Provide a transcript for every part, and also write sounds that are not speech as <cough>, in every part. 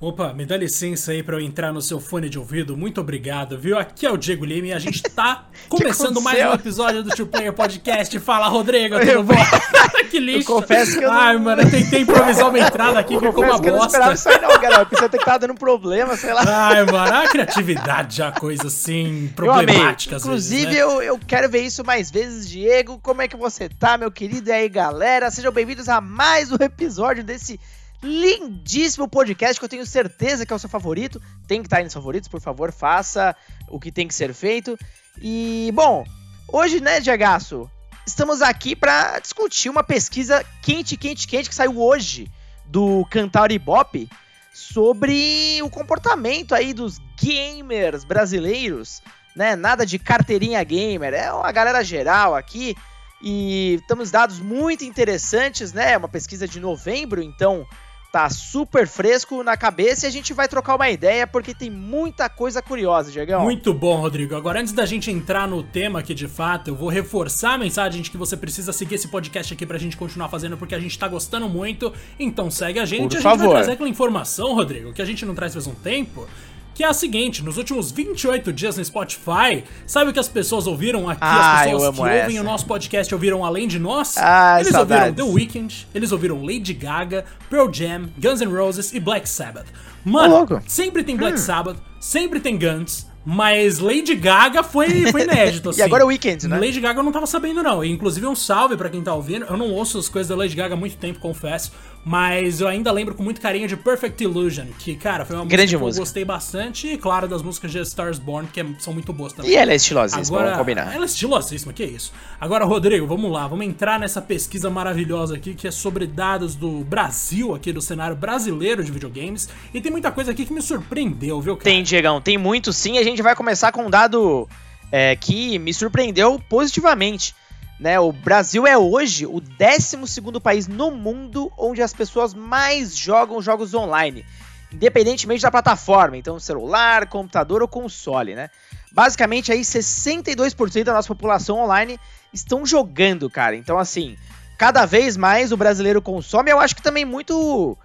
Opa, me dá licença aí para eu entrar no seu fone de ouvido. Muito obrigado, viu? Aqui é o Diego Lima e a gente tá <laughs> começando mais um episódio do Two Player Podcast. Fala, Rodrigo, tudo bom? <laughs> <laughs> que lixo. Eu confesso que eu Ai, não... mano, eu tentei improvisar uma entrada aqui, que ficou uma bosta. Eu não isso aí não, cara. Eu pensei que tava dando problema, sei lá. Ai, mano, a criatividade é uma coisa assim, problemática às Inclusive, vezes, né? eu, eu quero ver isso mais vezes, Diego. Como é que você tá, meu querido? E aí, galera? Sejam bem-vindos a mais um episódio desse lindíssimo podcast que eu tenho certeza que é o seu favorito. Tem que estar aí nos favoritos, por favor, faça o que tem que ser feito. E, bom, hoje, né, Diagaço, estamos aqui para discutir uma pesquisa quente, quente, quente que saiu hoje do Cantar Ibope sobre o comportamento aí dos gamers brasileiros, né? Nada de carteirinha gamer, é uma galera geral aqui. E temos dados muito interessantes, né? Uma pesquisa de novembro, então tá super fresco na cabeça e a gente vai trocar uma ideia porque tem muita coisa curiosa, Diegão. Muito bom, Rodrigo. Agora, antes da gente entrar no tema aqui de fato, eu vou reforçar a mensagem de que você precisa seguir esse podcast aqui pra gente continuar fazendo porque a gente tá gostando muito. Então segue a gente. Por a favor. gente vai trazer aquela informação, Rodrigo, que a gente não traz faz um tempo que é a seguinte: nos últimos 28 dias no Spotify, sabe o que as pessoas ouviram aqui? Ah, as pessoas que ouvem essa. o nosso podcast ouviram além de nós? Ah, eles saudades. ouviram The Weeknd, eles ouviram Lady Gaga, Pearl Jam, Guns N' Roses e Black Sabbath. Mano, louco. sempre tem Black Sabbath, sempre tem Guns. Mas Lady Gaga foi, foi <laughs> inédito, assim. E agora é o Weekend, né? Lady Gaga eu não tava sabendo, não. E, inclusive, um salve pra quem tá ouvindo. Eu não ouço as coisas da Lady Gaga há muito tempo, confesso. Mas eu ainda lembro com muito carinho de Perfect Illusion, que, cara, foi uma Grande música que música. eu gostei bastante. E, claro, das músicas de Stars Born, que é- são muito boas também. E ela é estilosíssima, Agora, vamos combinar. ela é estilosíssima, que isso. Agora, Rodrigo, vamos lá, vamos entrar nessa pesquisa maravilhosa aqui, que é sobre dados do Brasil, aqui do cenário brasileiro de videogames. E tem muita coisa aqui que me surpreendeu, viu, cara? Tem, Diegão, tem muito sim. A gente vai começar com um dado é, que me surpreendeu positivamente. Né? O Brasil é hoje o 12 país no mundo onde as pessoas mais jogam jogos online. Independentemente da plataforma, então celular, computador ou console, né? Basicamente aí 62% da nossa população online estão jogando, cara. Então assim, cada vez mais o brasileiro consome. Eu acho que também muito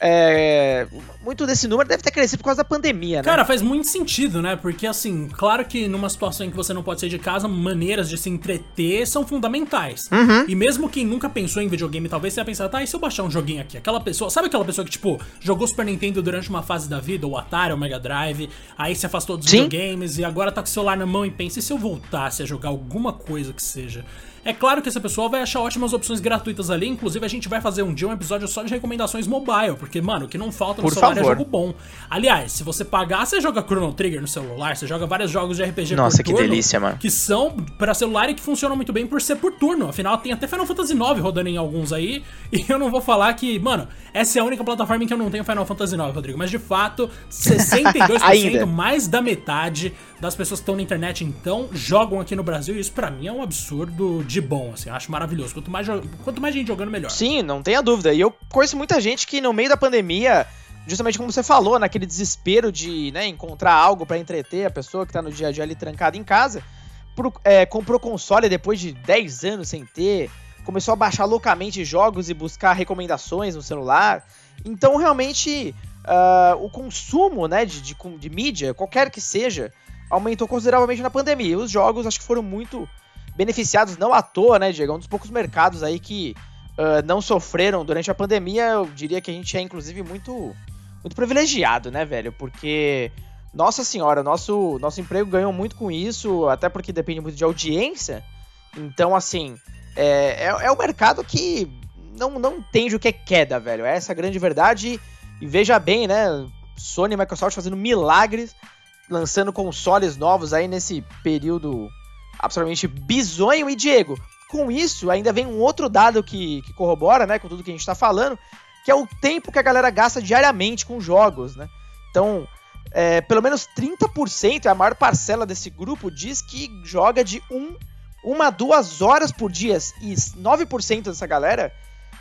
é, muito desse número deve ter crescido por causa da pandemia, né? Cara, faz muito sentido, né? Porque, assim, claro que numa situação em que você não pode sair de casa, maneiras de se entreter são fundamentais. Uhum. E mesmo quem nunca pensou em videogame, talvez você ia pensar, tá, e se eu baixar um joguinho aqui? Aquela pessoa, sabe aquela pessoa que, tipo, jogou Super Nintendo durante uma fase da vida, ou Atari, ou Mega Drive, aí se afastou dos Sim. videogames e agora tá com o celular na mão e pensa, e se eu voltasse a jogar alguma coisa que seja? É claro que essa pessoa vai achar ótimas opções gratuitas ali, inclusive a gente vai fazer um dia um episódio só de recomendações mobile, porque, mano, o que não falta no Por celular favor. é jogo bom. Aliás, se você pagar, você joga Chrono Trigger no celular, você joga vários jogos de RPG Nossa, por que turno, delícia, mano. Que são pra celular e que funcionam muito bem por ser por turno. Afinal, tem até Final Fantasy IX rodando em alguns aí. <laughs> E eu não vou falar que, mano, essa é a única plataforma em que eu não tenho Final Fantasy IX, Rodrigo. Mas de fato, <laughs> 62%, Ainda. mais da metade das pessoas que estão na internet então jogam aqui no Brasil. E isso pra mim é um absurdo de bom, assim. Eu acho maravilhoso. Quanto mais, quanto mais gente jogando, melhor. Sim, não tenha dúvida. E eu conheço muita gente que no meio da pandemia, justamente como você falou, naquele desespero de né, encontrar algo pra entreter a pessoa que tá no dia a dia ali trancada em casa, pro- é, comprou console depois de 10 anos sem ter, começou a baixar loucamente jogos e buscar recomendações no celular. Então, realmente, ah, o consumo né, de, de, de mídia, qualquer que seja, aumentou consideravelmente na pandemia. Os jogos acho que foram muito beneficiados, não à toa, né, Diego? É um dos poucos mercados aí que ah, não sofreram durante a pandemia. Eu diria que a gente é, inclusive, muito, muito privilegiado, né, velho? Porque, nossa senhora, nosso, nosso emprego ganhou muito com isso, até porque depende muito de audiência. Então, assim, é, é, é um mercado que não, não entende o que é queda, velho. Essa é a grande verdade. E veja bem, né? Sony e Microsoft fazendo milagres, lançando consoles novos aí nesse período absolutamente bizonho. E Diego, com isso, ainda vem um outro dado que, que corrobora, né, com tudo que a gente tá falando, que é o tempo que a galera gasta diariamente com jogos, né? Então, é, pelo menos 30%, a maior parcela desse grupo, diz que joga de um, uma a duas horas por dia. E 9% dessa galera,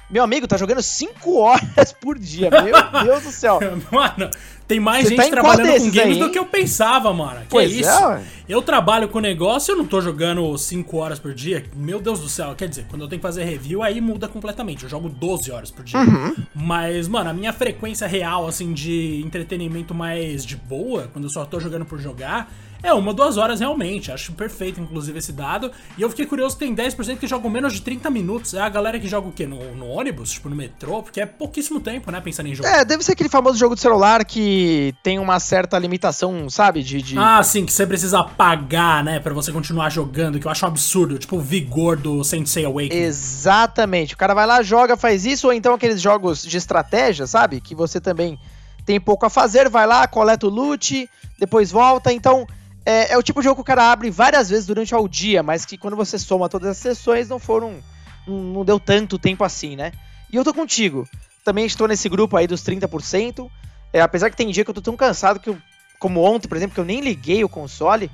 meu amigo, tá jogando 5 horas por dia. Meu Deus do céu. <laughs> Mano, Tem mais Você gente tá trabalhando com games aí? do que eu pensava, mano. Que pois é isso? É, eu trabalho com negócio, eu não tô jogando 5 horas por dia. Meu Deus do céu. Quer dizer, quando eu tenho que fazer review, aí muda completamente. Eu jogo 12 horas por dia. Uhum. Mas, mano, a minha frequência real, assim, de entretenimento mais de boa, quando eu só tô jogando por jogar, é uma, duas horas realmente. Acho perfeito, inclusive, esse dado. E eu fiquei curioso que tem 10% que jogam menos de 30 minutos. É a galera que joga o quê? No, no, ônibus? Tipo, no metrô? Porque é pouquíssimo tempo, né? Pensando em jogo. É, deve ser aquele famoso jogo de celular que tem uma certa limitação, sabe? De, de... Ah, sim, que você precisa pagar, né? Pra você continuar jogando, que eu acho um absurdo. Tipo o vigor do Sensei Awakening. Exatamente. O cara vai lá, joga, faz isso. Ou então aqueles jogos de estratégia, sabe? Que você também tem pouco a fazer, vai lá, coleta o loot, depois volta. Então é, é, o tipo de jogo que o cara abre várias vezes durante o dia, mas que quando você soma todas as sessões não foram. Não, deu tanto tempo assim, né? E eu tô contigo. Também estou nesse grupo aí dos 30%. É, apesar que tem dia que eu tô tão cansado que eu. Como ontem, por exemplo, que eu nem liguei o console.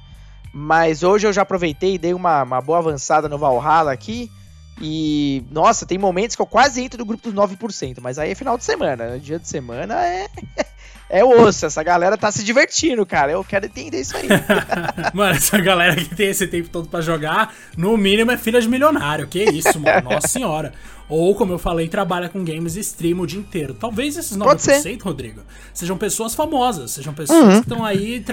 Mas hoje eu já aproveitei e dei uma, uma boa avançada no Valhalla aqui. E, nossa, tem momentos que eu quase entro no grupo dos 9%, mas aí é final de semana, né? Dia de semana é. É osso. Essa galera tá se divertindo, cara. Eu quero entender isso aí. <laughs> mano, essa galera que tem esse tempo todo para jogar, no mínimo é filha de milionário. Que isso, mano. <laughs> Nossa senhora. Ou, como eu falei, trabalha com games e stream o dia inteiro. Talvez esses 9%, Rodrigo, sejam pessoas famosas, sejam pessoas uhum. que estão aí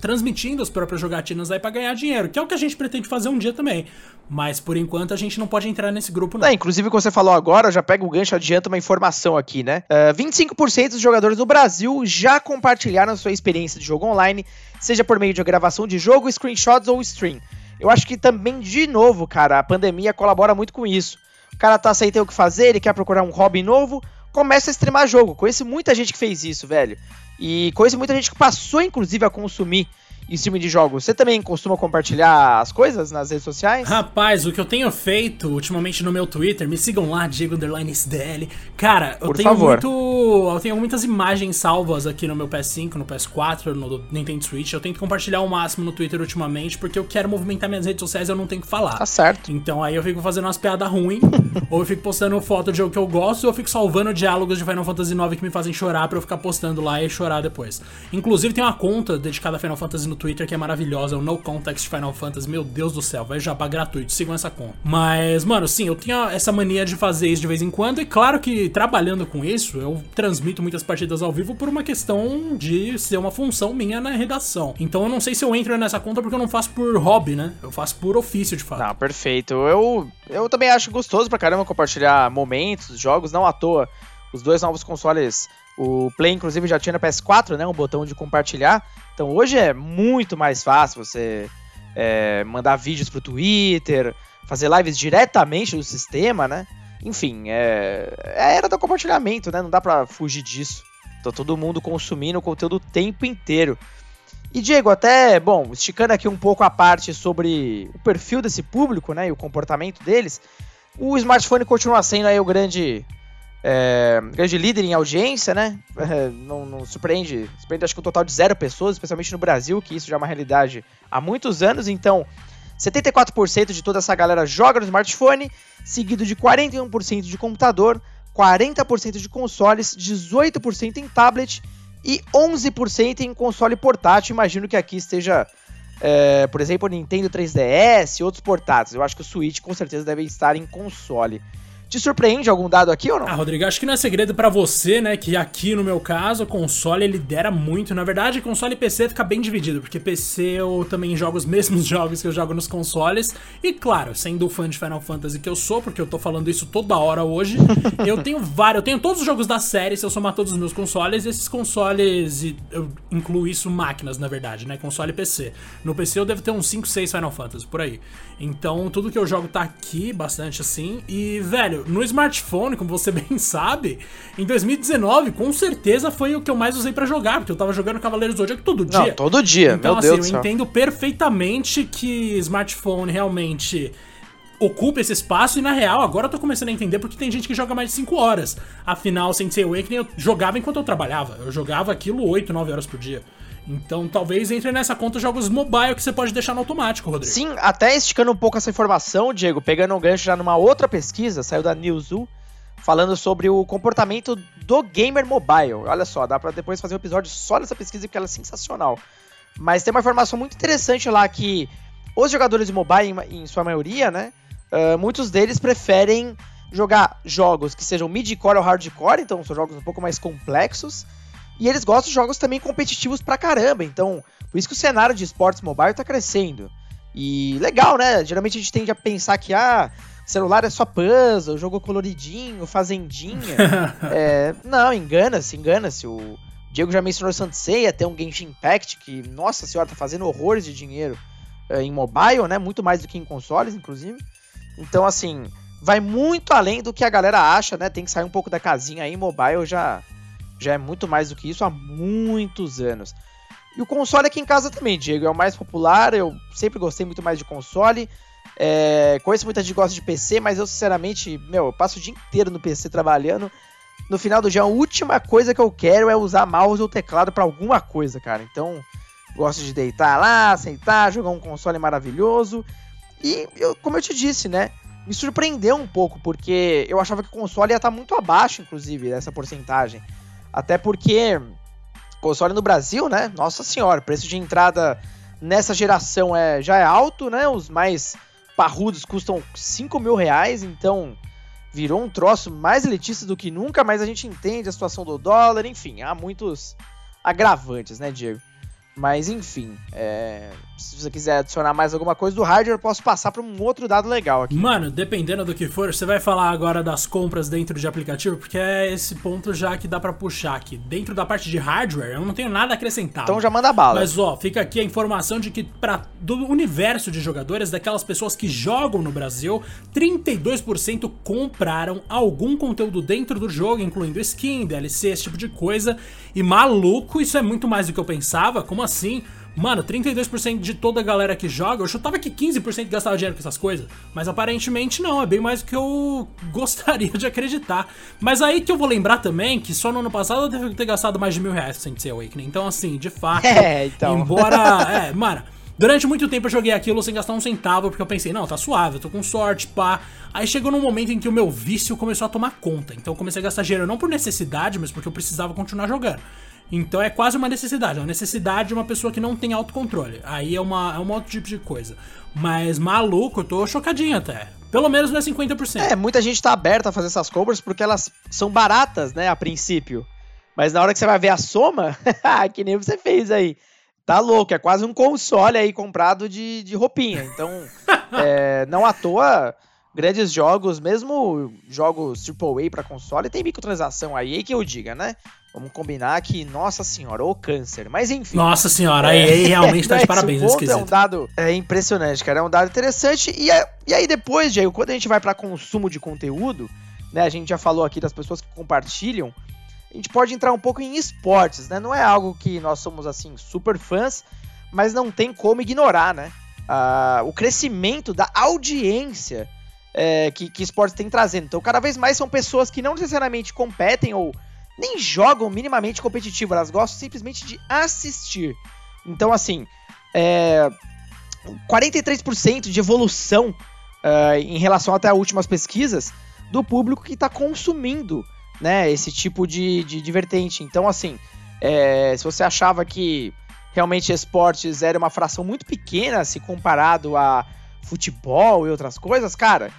transmitindo as próprias jogatinas aí pra ganhar dinheiro, que é o que a gente pretende fazer um dia também. Mas por enquanto a gente não pode entrar nesse grupo, não. É, inclusive, como você falou agora, já pega o gancho, adianta uma informação aqui, né? Uh, ah, 25% dos jogadores do Brasil já compartilharam sua experiência de jogo online, seja por meio de gravação de jogo, screenshots ou stream. Eu acho que também, de novo, cara, a pandemia colabora muito com isso. O cara tá sem ter o que fazer, ele quer procurar um hobby novo, começa a streamar jogo. Conheço muita gente que fez isso, velho. E conheço muita gente que passou, inclusive, a consumir em cima de jogos. Você também costuma compartilhar as coisas nas redes sociais? Rapaz, o que eu tenho feito ultimamente no meu Twitter, me sigam lá, Diego SDL. Cara, eu Por tenho favor. muito. Eu tenho muitas imagens salvas aqui no meu PS5, no PS4, no Nintendo Switch. Eu tento compartilhar o máximo no Twitter ultimamente, porque eu quero movimentar minhas redes sociais e eu não tenho que falar. Tá certo. Então aí eu fico fazendo umas piadas ruins, <laughs> ou eu fico postando foto de jogo que eu gosto, ou eu fico salvando diálogos de Final Fantasy IX que me fazem chorar pra eu ficar postando lá e chorar depois. Inclusive tem uma conta dedicada a Final Fantasy no Twitter que é maravilhosa, é o No Context Final Fantasy. Meu Deus do céu, vai jabá gratuito, sigam essa conta. Mas, mano, sim, eu tenho essa mania de fazer isso de vez em quando, e claro que trabalhando com isso, eu transmito muitas partidas ao vivo por uma questão de ser uma função minha na redação. Então eu não sei se eu entro nessa conta porque eu não faço por hobby, né? Eu faço por ofício, de fato. Não, perfeito. Eu, eu também acho gostoso pra caramba compartilhar momentos, jogos, não à toa. Os dois novos consoles o Play, inclusive, já tinha na PS4, né? Um botão de compartilhar. Então hoje é muito mais fácil você é, mandar vídeos pro Twitter, fazer lives diretamente do sistema, né? Enfim, é, é a era do compartilhamento, né? Não dá pra fugir disso. Tá todo mundo consumindo o conteúdo o tempo inteiro. E Diego, até, bom, esticando aqui um pouco a parte sobre o perfil desse público, né, e o comportamento deles, o smartphone continua sendo aí o grande é, grande líder em audiência, né? É, não, não, surpreende, surpreende acho que um total de zero pessoas, especialmente no Brasil, que isso já é uma realidade há muitos anos. Então, 74% de toda essa galera joga no smartphone, seguido de 41% de computador, 40% de consoles, 18% em tablet e 11% em console portátil. Imagino que aqui esteja, é, por exemplo, Nintendo 3DS e outros portáteis. Eu acho que o Switch com certeza deve estar em console. Te surpreende algum dado aqui ou não? Ah, Rodrigo, acho que não é segredo para você, né, que aqui no meu caso, o console lidera muito. Na verdade, console e PC fica bem dividido, porque PC eu também jogo os <laughs> mesmos jogos que eu jogo nos consoles. E claro, sendo fã de Final Fantasy que eu sou, porque eu tô falando isso toda hora hoje, <laughs> eu tenho vários, eu tenho todos os jogos da série, se eu somar todos os meus consoles, e esses consoles, eu incluo isso máquinas, na verdade, né, console e PC. No PC eu devo ter uns 5, 6 Final Fantasy, por aí. Então, tudo que eu jogo tá aqui, bastante assim. E, velho, no smartphone, como você <laughs> bem sabe, em 2019, com certeza foi o que eu mais usei para jogar, porque eu tava jogando Cavaleiros do Zodíaco todo dia. Não, todo dia, então, meu assim, Deus eu entendo perfeitamente que smartphone realmente ocupa esse espaço e na real agora eu tô começando a entender porque tem gente que joga mais de 5 horas. Afinal, Sensei Awakening eu jogava enquanto eu trabalhava. Eu jogava aquilo 8, 9 horas por dia. Então talvez entre nessa conta jogos mobile que você pode deixar no automático, Rodrigo. Sim, até esticando um pouco essa informação, Diego, pegando um gancho já numa outra pesquisa, saiu da Newzoo, falando sobre o comportamento do gamer mobile. Olha só, dá pra depois fazer um episódio só dessa pesquisa porque ela é sensacional. Mas tem uma informação muito interessante lá que os jogadores de mobile, em, em sua maioria, né? Uh, muitos deles preferem jogar jogos que sejam mid-core ou hardcore, então são jogos um pouco mais complexos. E eles gostam de jogos também competitivos pra caramba, então por isso que o cenário de esportes mobile tá crescendo. E legal, né? Geralmente a gente tende a pensar que, ah, celular é só puzzle, jogo coloridinho, fazendinha. <laughs> é, não, engana-se, engana-se. O Diego já mencionou o Sanseia, tem um Genshin Impact que, nossa senhora, tá fazendo horrores de dinheiro é, em mobile, né? Muito mais do que em consoles, inclusive. Então, assim, vai muito além do que a galera acha, né? Tem que sair um pouco da casinha aí. Mobile já, já é muito mais do que isso há muitos anos. E o console aqui em casa também, Diego, é o mais popular. Eu sempre gostei muito mais de console. É, conheço muita gente que gosta de PC, mas eu, sinceramente, meu, eu passo o dia inteiro no PC trabalhando. No final do dia, a última coisa que eu quero é usar mouse ou teclado para alguma coisa, cara. Então, gosto de deitar lá, sentar, jogar um console maravilhoso. E, eu, como eu te disse, né? Me surpreendeu um pouco, porque eu achava que o console ia estar tá muito abaixo, inclusive, dessa porcentagem. Até porque console no Brasil, né? Nossa senhora, preço de entrada nessa geração é, já é alto, né? Os mais parrudos custam 5 mil reais, então virou um troço mais elitista do que nunca, mas a gente entende a situação do dólar, enfim, há muitos agravantes, né, Diego? Mas enfim, é... se você quiser adicionar mais alguma coisa do hardware, eu posso passar para um outro dado legal aqui. Mano, dependendo do que for, você vai falar agora das compras dentro de aplicativo, porque é esse ponto já que dá para puxar aqui. Dentro da parte de hardware, eu não tenho nada a acrescentar. Então já manda bala. Mas ó, fica aqui a informação de que para do universo de jogadores, daquelas pessoas que jogam no Brasil, 32% compraram algum conteúdo dentro do jogo, incluindo skin, DLC, esse tipo de coisa. E maluco, isso é muito mais do que eu pensava. Como assim? Mano, 32% de toda a galera que joga, eu chutava que 15% gastava dinheiro com essas coisas. Mas aparentemente não, é bem mais do que eu <laughs> gostaria de acreditar. Mas aí que eu vou lembrar também que só no ano passado eu devo ter gastado mais de mil reais com Saint Awakening. Então, assim, de fato. <laughs> É, então. Embora. <laughs> É, mano. Durante muito tempo eu joguei aquilo sem gastar um centavo, porque eu pensei, não, tá suave, eu tô com sorte, pá. Aí chegou num momento em que o meu vício começou a tomar conta. Então eu comecei a gastar dinheiro não por necessidade, mas porque eu precisava continuar jogando. Então é quase uma necessidade, é uma necessidade de uma pessoa que não tem autocontrole. Aí é, uma, é um outro tipo de coisa. Mas maluco, eu tô chocadinho até. Pelo menos não é 50%. É, muita gente tá aberta a fazer essas compras porque elas são baratas, né, a princípio. Mas na hora que você vai ver a soma, <laughs> que nem você fez aí, tá louco, é quase um console aí comprado de, de roupinha. Então, <laughs> é, não à toa, grandes jogos, mesmo jogos AAA para console, tem microtransação aí, aí que eu diga, né? Vamos combinar que, nossa senhora, o câncer. Mas enfim. Nossa senhora, é, aí, realmente <laughs> tá de parabéns esse ponto É um dado é, impressionante, cara. É um dado interessante. E, e aí depois, Diego, quando a gente vai para consumo de conteúdo, né? A gente já falou aqui das pessoas que compartilham a gente pode entrar um pouco em esportes, né? Não é algo que nós somos assim super fãs, mas não tem como ignorar, né? Ah, o crescimento da audiência é, que, que esportes tem trazendo. Então, cada vez mais são pessoas que não necessariamente competem ou nem jogam minimamente competitivo, elas gostam simplesmente de assistir. Então, assim, é, 43% de evolução uh, em relação até as últimas pesquisas do público que está consumindo né, esse tipo de, de, de vertente. Então, assim, é, se você achava que realmente esportes era uma fração muito pequena se comparado a futebol e outras coisas, cara,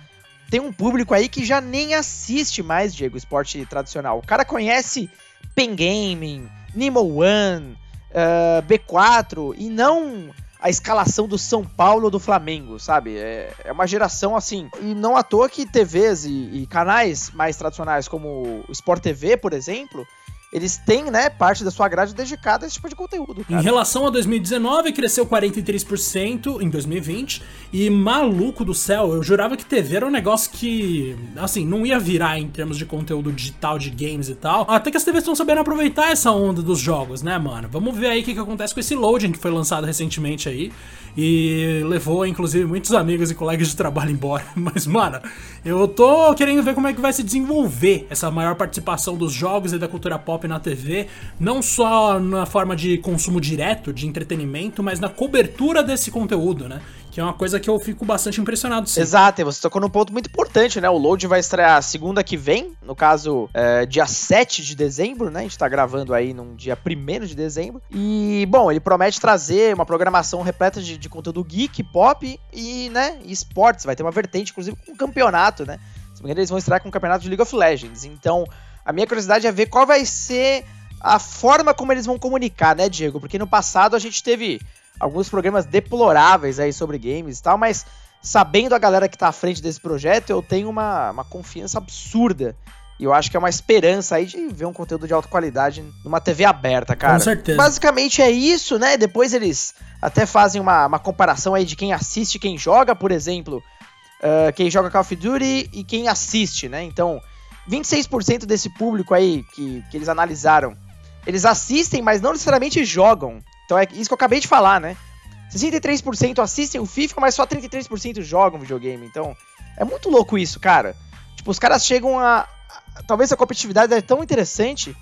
tem um público aí que já nem assiste mais, Diego, esporte tradicional. O cara conhece Pen Gaming, One, uh, B4 e não a escalação do São Paulo ou do Flamengo, sabe? É, é uma geração assim. E não à toa que TVs e, e canais mais tradicionais, como o Sport TV, por exemplo, eles têm, né, parte da sua grade dedicada a esse tipo de conteúdo. Cara. Em relação a 2019, cresceu 43% em 2020. E maluco do céu, eu jurava que TV era um negócio que, assim, não ia virar em termos de conteúdo digital, de games e tal. Até que as TVs estão sabendo aproveitar essa onda dos jogos, né, mano? Vamos ver aí o que, que acontece com esse loading que foi lançado recentemente aí e levou inclusive muitos amigos e colegas de trabalho embora. <laughs> Mas, mano, eu tô querendo ver como é que vai se desenvolver essa maior participação dos jogos e da cultura pop na TV, não só na forma de consumo direto, de entretenimento, mas na cobertura desse conteúdo, né? Que é uma coisa que eu fico bastante impressionado. Sim. Exato, e você tocou num ponto muito importante, né? O Load vai estrear segunda que vem, no caso, é, dia 7 de dezembro, né? A gente tá gravando aí num dia 1 de dezembro. E, bom, ele promete trazer uma programação repleta de, de conteúdo geek, pop e, né, e esportes. Vai ter uma vertente, inclusive, com um campeonato, né? Se não me engano, eles vão estrear com o campeonato de League of Legends. Então, a minha curiosidade é ver qual vai ser a forma como eles vão comunicar, né, Diego? Porque no passado a gente teve alguns programas deploráveis aí sobre games e tal, mas sabendo a galera que tá à frente desse projeto, eu tenho uma, uma confiança absurda. E eu acho que é uma esperança aí de ver um conteúdo de alta qualidade numa TV aberta, cara. Com certeza. Basicamente é isso, né? Depois eles até fazem uma, uma comparação aí de quem assiste e quem joga, por exemplo. Uh, quem joga Call of Duty e quem assiste, né? Então, 26% desse público aí que, que eles analisaram, eles assistem, mas não necessariamente jogam. Então é isso que eu acabei de falar, né? 63% assistem o FIFA, mas só 33% jogam videogame. Então, é muito louco isso, cara. Tipo, os caras chegam a. talvez a competitividade é tão interessante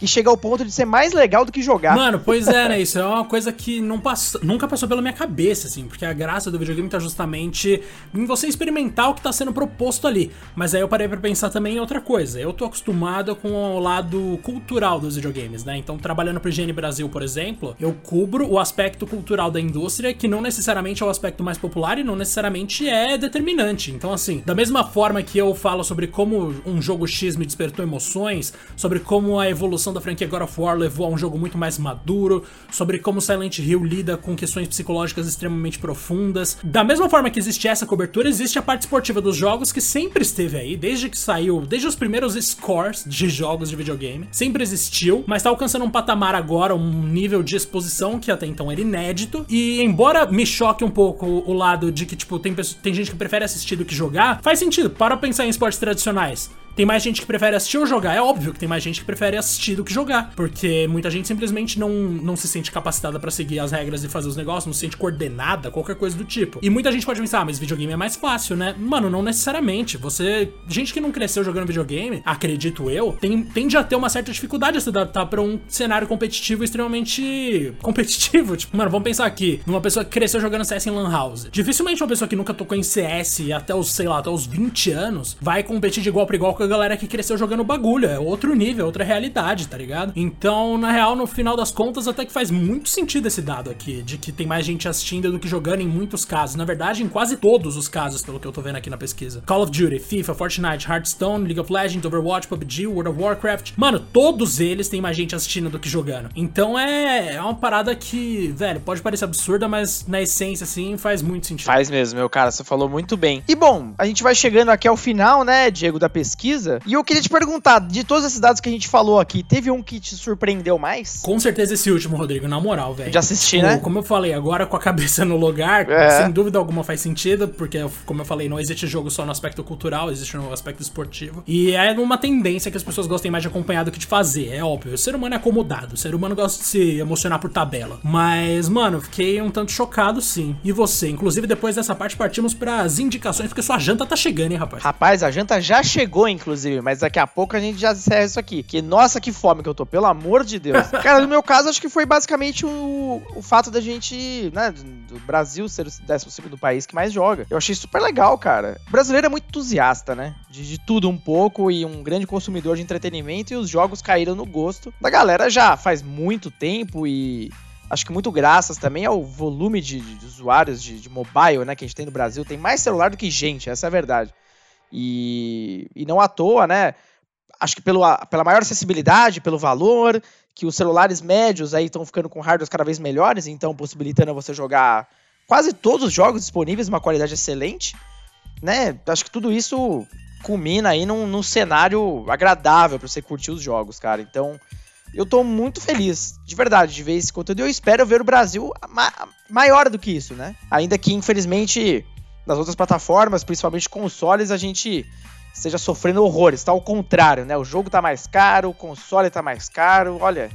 que chega ao ponto de ser mais legal do que jogar. Mano, pois é, né? Isso é uma coisa que não passou, nunca passou pela minha cabeça, assim, porque a graça do videogame tá justamente em você experimentar o que tá sendo proposto ali. Mas aí eu parei pra pensar também em outra coisa. Eu tô acostumado com o lado cultural dos videogames, né? Então, trabalhando pro IGN Brasil, por exemplo, eu cubro o aspecto cultural da indústria, que não necessariamente é o aspecto mais popular e não necessariamente é determinante. Então, assim, da mesma forma que eu falo sobre como um jogo X me despertou emoções, sobre como a evolução evolução da franquia God of War levou a um jogo muito mais maduro, sobre como Silent Hill lida com questões psicológicas extremamente profundas. Da mesma forma que existe essa cobertura, existe a parte esportiva dos jogos que sempre esteve aí, desde que saiu, desde os primeiros scores de jogos de videogame, sempre existiu, mas tá alcançando um patamar agora, um nível de exposição que até então era inédito. E embora me choque um pouco o lado de que, tipo, tem, tem gente que prefere assistir do que jogar, faz sentido, para pensar em esportes tradicionais. Tem mais gente que prefere assistir ou jogar. É óbvio que tem mais gente que prefere assistir do que jogar. Porque muita gente simplesmente não, não se sente capacitada para seguir as regras e fazer os negócios, não se sente coordenada, qualquer coisa do tipo. E muita gente pode pensar, ah, mas videogame é mais fácil, né? Mano, não necessariamente. Você. Gente que não cresceu jogando videogame, acredito eu, tem, tende a ter uma certa dificuldade de se adaptar pra um cenário competitivo extremamente <laughs> competitivo. Tipo, mano, vamos pensar aqui, numa pessoa que cresceu jogando CS em Lan House. Dificilmente uma pessoa que nunca tocou em CS até os, sei lá, até os 20 anos vai competir de igual para igual com a galera que cresceu jogando bagulho. É outro nível, outra realidade, tá ligado? Então, na real, no final das contas, até que faz muito sentido esse dado aqui, de que tem mais gente assistindo do que jogando em muitos casos. Na verdade, em quase todos os casos, pelo que eu tô vendo aqui na pesquisa. Call of Duty, FIFA, Fortnite, Hearthstone, League of Legends, Overwatch, PUBG, World of Warcraft. Mano, todos eles têm mais gente assistindo do que jogando. Então é, é uma parada que, velho, pode parecer absurda, mas na essência, assim, faz muito sentido. Faz mesmo, meu cara, você falou muito bem. E bom, a gente vai chegando aqui ao final, né, Diego, da pesquisa pesquisa. E eu queria te perguntar, de todos esses dados que a gente falou aqui, teve um que te surpreendeu mais? Com certeza esse último, Rodrigo, na moral, velho. De assistir, tipo, né? Como eu falei, agora com a <laughs> cabeça no lugar, é. sem dúvida alguma faz sentido, porque, como eu falei, não existe jogo só no aspecto cultural, existe no aspecto esportivo. E é uma tendência que as pessoas gostem mais de acompanhar do que de fazer, é óbvio. O ser humano é acomodado, o ser humano gosta de se emocionar por tabela. Mas, mano, fiquei um tanto chocado sim. E você? Inclusive, depois dessa parte, partimos para as indicações, porque sua janta tá chegando, hein, rapaz? Rapaz, a janta já chegou, inclusive, mas daqui a pouco a gente já encerra isso aqui. Que nossa, que fome que eu tô, pelo amor de Deus. <laughs> Cara, no meu caso, acho que foi basicamente o, o fato da gente, né, do Brasil ser o 12 do país que mais joga. Eu achei super legal, cara. O brasileiro é muito entusiasta, né? De, de tudo um pouco e um grande consumidor de entretenimento e os jogos caíram no gosto da galera já faz muito tempo e acho que muito graças também ao volume de, de usuários de, de, mobile, né, que a gente tem no Brasil. Tem mais celular do que gente, essa é a verdade. E, e não à toa, né? Acho que pelo, pela maior acessibilidade, pelo valor, que os celulares médios aí estão ficando com hardwares cada vez melhores, então possibilitando você jogar quase todos os jogos disponíveis, uma qualidade excelente, né? Acho que tudo isso culmina aí num, num cenário agradável para você curtir os jogos, cara. Então, eu tô muito feliz, de verdade, de ver esse conteúdo. E eu espero ver o Brasil ma maior do que isso, né? Ainda que, infelizmente, nas outras plataformas, principalmente consoles, a gente esteja sofrendo horrores. Tá ao contrário, né? O jogo tá mais caro, o console tá mais caro. Olha,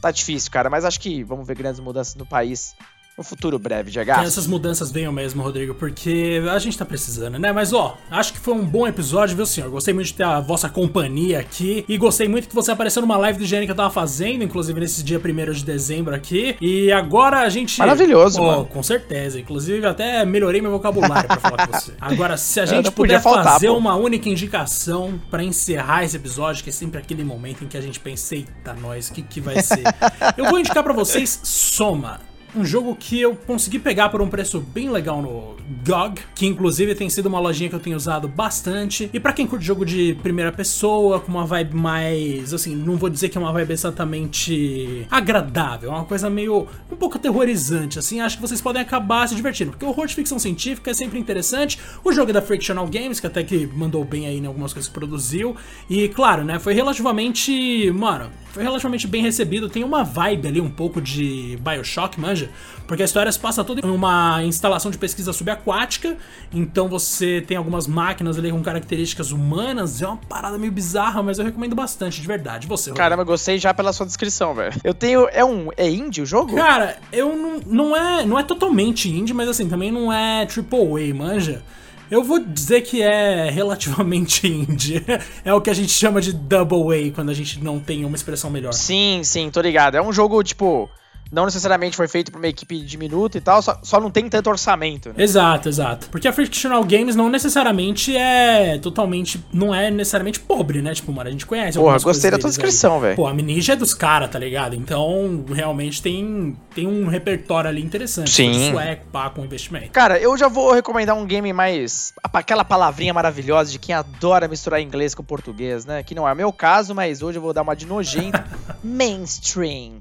tá difícil, cara. Mas acho que vamos ver grandes mudanças no país no futuro breve, de Que essas mudanças venham mesmo, Rodrigo, porque a gente tá precisando, né? Mas ó, acho que foi um bom episódio, viu, senhor? Gostei muito de ter a vossa companhia aqui e gostei muito que você apareceu numa live do GN que eu tava fazendo, inclusive nesse dia 1 de dezembro aqui. E agora a gente. Maravilhoso, mano. com certeza. Inclusive, até melhorei meu vocabulário pra falar com você. <laughs> Agora, se a gente puder faltar, fazer pô. uma única indicação pra encerrar esse episódio, que é sempre aquele momento em que a gente pensa, eita, nós, o que, que vai ser? <laughs> eu vou indicar pra vocês Soma. Um jogo que eu consegui pegar por um preço bem legal no GOG, que inclusive tem sido uma lojinha que eu tenho usado bastante. E pra quem curte jogo de primeira pessoa, com uma vibe mais, assim, não vou dizer que é uma vibe exatamente agradável, é uma coisa meio um pouco aterrorizante, assim, acho que vocês podem acabar se divertindo, porque o horror de ficção científica é sempre interessante. O jogo é da Frictional Games, que até que mandou bem aí em algumas coisas que produziu. E claro, né, foi relativamente, mano, foi relativamente bem recebido. Tem uma vibe ali um pouco de BioShock, manja, porque a história se passa toda em uma instalação de pesquisa subaquática. Então você tem algumas máquinas ali com características humanas. É uma parada meio bizarra, mas eu recomendo bastante, de verdade. Você, Rodrigo? Caramba, gostei já pela sua descrição, velho. Eu tenho. É um. É indie o jogo? Cara, eu não, não é não é totalmente indie, mas assim, também não é triple A, manja. Eu vou dizer que é relativamente <laughs> indie. É o que a gente chama de double A quando a gente não tem uma expressão melhor. Sim, sim, tô ligado. É um jogo, tipo. Não necessariamente foi feito por uma equipe diminuta e tal, só, só não tem tanto orçamento, né? Exato, exato. Porque a Frictional Games não necessariamente é totalmente. Não é necessariamente pobre, né? Tipo, mano, a gente conhece. Porra, gostei da tua descrição, velho. Pô, a Amnesia é dos caras, tá ligado? Então, realmente tem, tem um repertório ali interessante. Sim. Sueco, pá, com investimento. Cara, eu já vou recomendar um game mais. aquela palavrinha maravilhosa de quem adora misturar inglês com português, né? Que não é o meu caso, mas hoje eu vou dar uma de nojento. <laughs> Mainstream.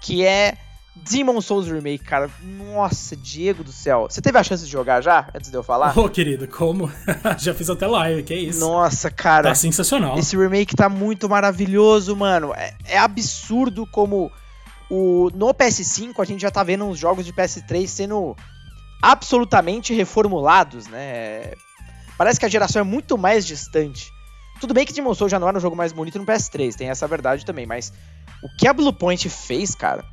Que é Demon Souls Remake, cara. Nossa, Diego do céu. Você teve a chance de jogar já? Antes de eu falar? Ô, querido, como? <laughs> Já fiz até live, que é isso. Nossa, cara. Tá sensacional. Esse remake tá muito maravilhoso, mano. É, é absurdo como o no PS5 a gente já tá vendo os jogos de PS3 sendo absolutamente reformulados, né? Parece que a geração é muito mais distante. Tudo bem que Demon Souls já não era um jogo mais bonito no PS3, tem essa verdade também, mas o que a Bluepoint fez, cara,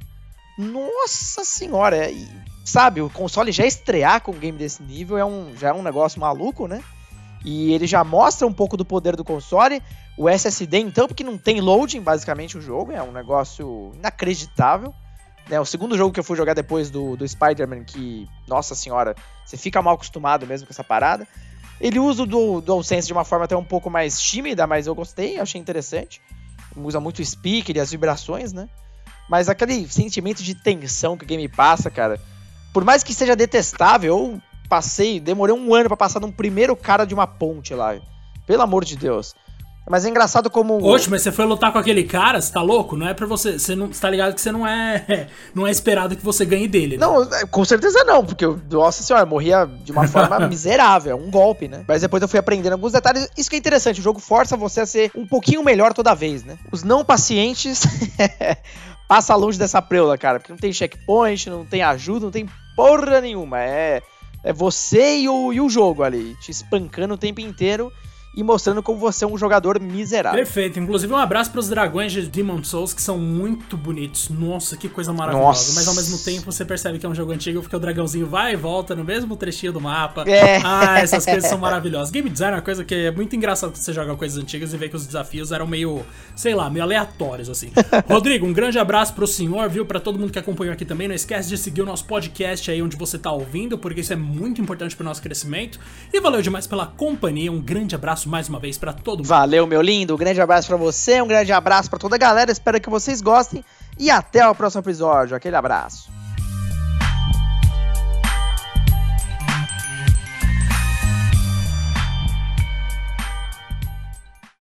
nossa senhora, é- sabe, o console já estrear com um game desse nível é um, já é um negócio maluco, né? E ele já mostra um pouco do poder do console. O SSD, então, porque não tem loading, basicamente, o jogo, é um negócio inacreditável. Né, o segundo jogo que eu fui jogar depois do, do Spider-Man, que, nossa senhora, você fica mal acostumado mesmo com essa parada. Ele usa o Dual- DualSense de uma forma até um pouco mais tímida, mas eu gostei, achei interessante. Usa muito o speaker e as vibrações, né? Mas aquele sentimento de tensão que o game passa, cara, por mais que seja detestável, eu passei, demorei um ano pra passar num primeiro cara de uma ponte lá. Pelo amor de Deus. Mas é engraçado como. Oxe, mas você foi lutar com aquele cara, você tá louco? Não é pra você. Você não você tá ligado que você não é. <laughs> Não é esperado que você ganhe dele, né? Não, é, com certeza não, porque, eu, nossa senhora, eu morria de uma forma <laughs> miserável, é um golpe, né? Mas depois eu fui aprendendo alguns detalhes. Isso que é interessante, o jogo força você a ser um pouquinho melhor toda vez, né? Os não pacientes <laughs> passa longe dessa preula, cara, porque não tem checkpoint, não tem ajuda, não tem porra nenhuma. É, é você e o, e o jogo ali, te espancando o tempo inteiro e mostrando como você é um jogador miserável. Perfeito. Inclusive, um abraço pros dragões de Demon Souls, que são muito bonitos. Nossa, que coisa maravilhosa. Nossa. Mas ao mesmo tempo você percebe que é um jogo antigo, porque o dragãozinho vai e volta no mesmo trechinho do mapa. É. Ah, essas <laughs> coisas são maravilhosas. Game design é uma coisa que é muito engraçado quando você joga coisas antigas e vê que os desafios eram meio, sei lá, meio aleatórios, assim. <laughs> Rodrigo, um grande abraço pro senhor, viu? Pra todo mundo que acompanhou aqui também. Não esquece de seguir o nosso podcast aí onde você tá ouvindo, porque isso é muito importante pro nosso crescimento. E valeu demais pela companhia. Um grande abraço mais uma vez pra todo mundo. Valeu, meu lindo. Um grande abraço pra você, um grande abraço pra toda a galera. Espero que vocês gostem e até o próximo episódio. Aquele abraço.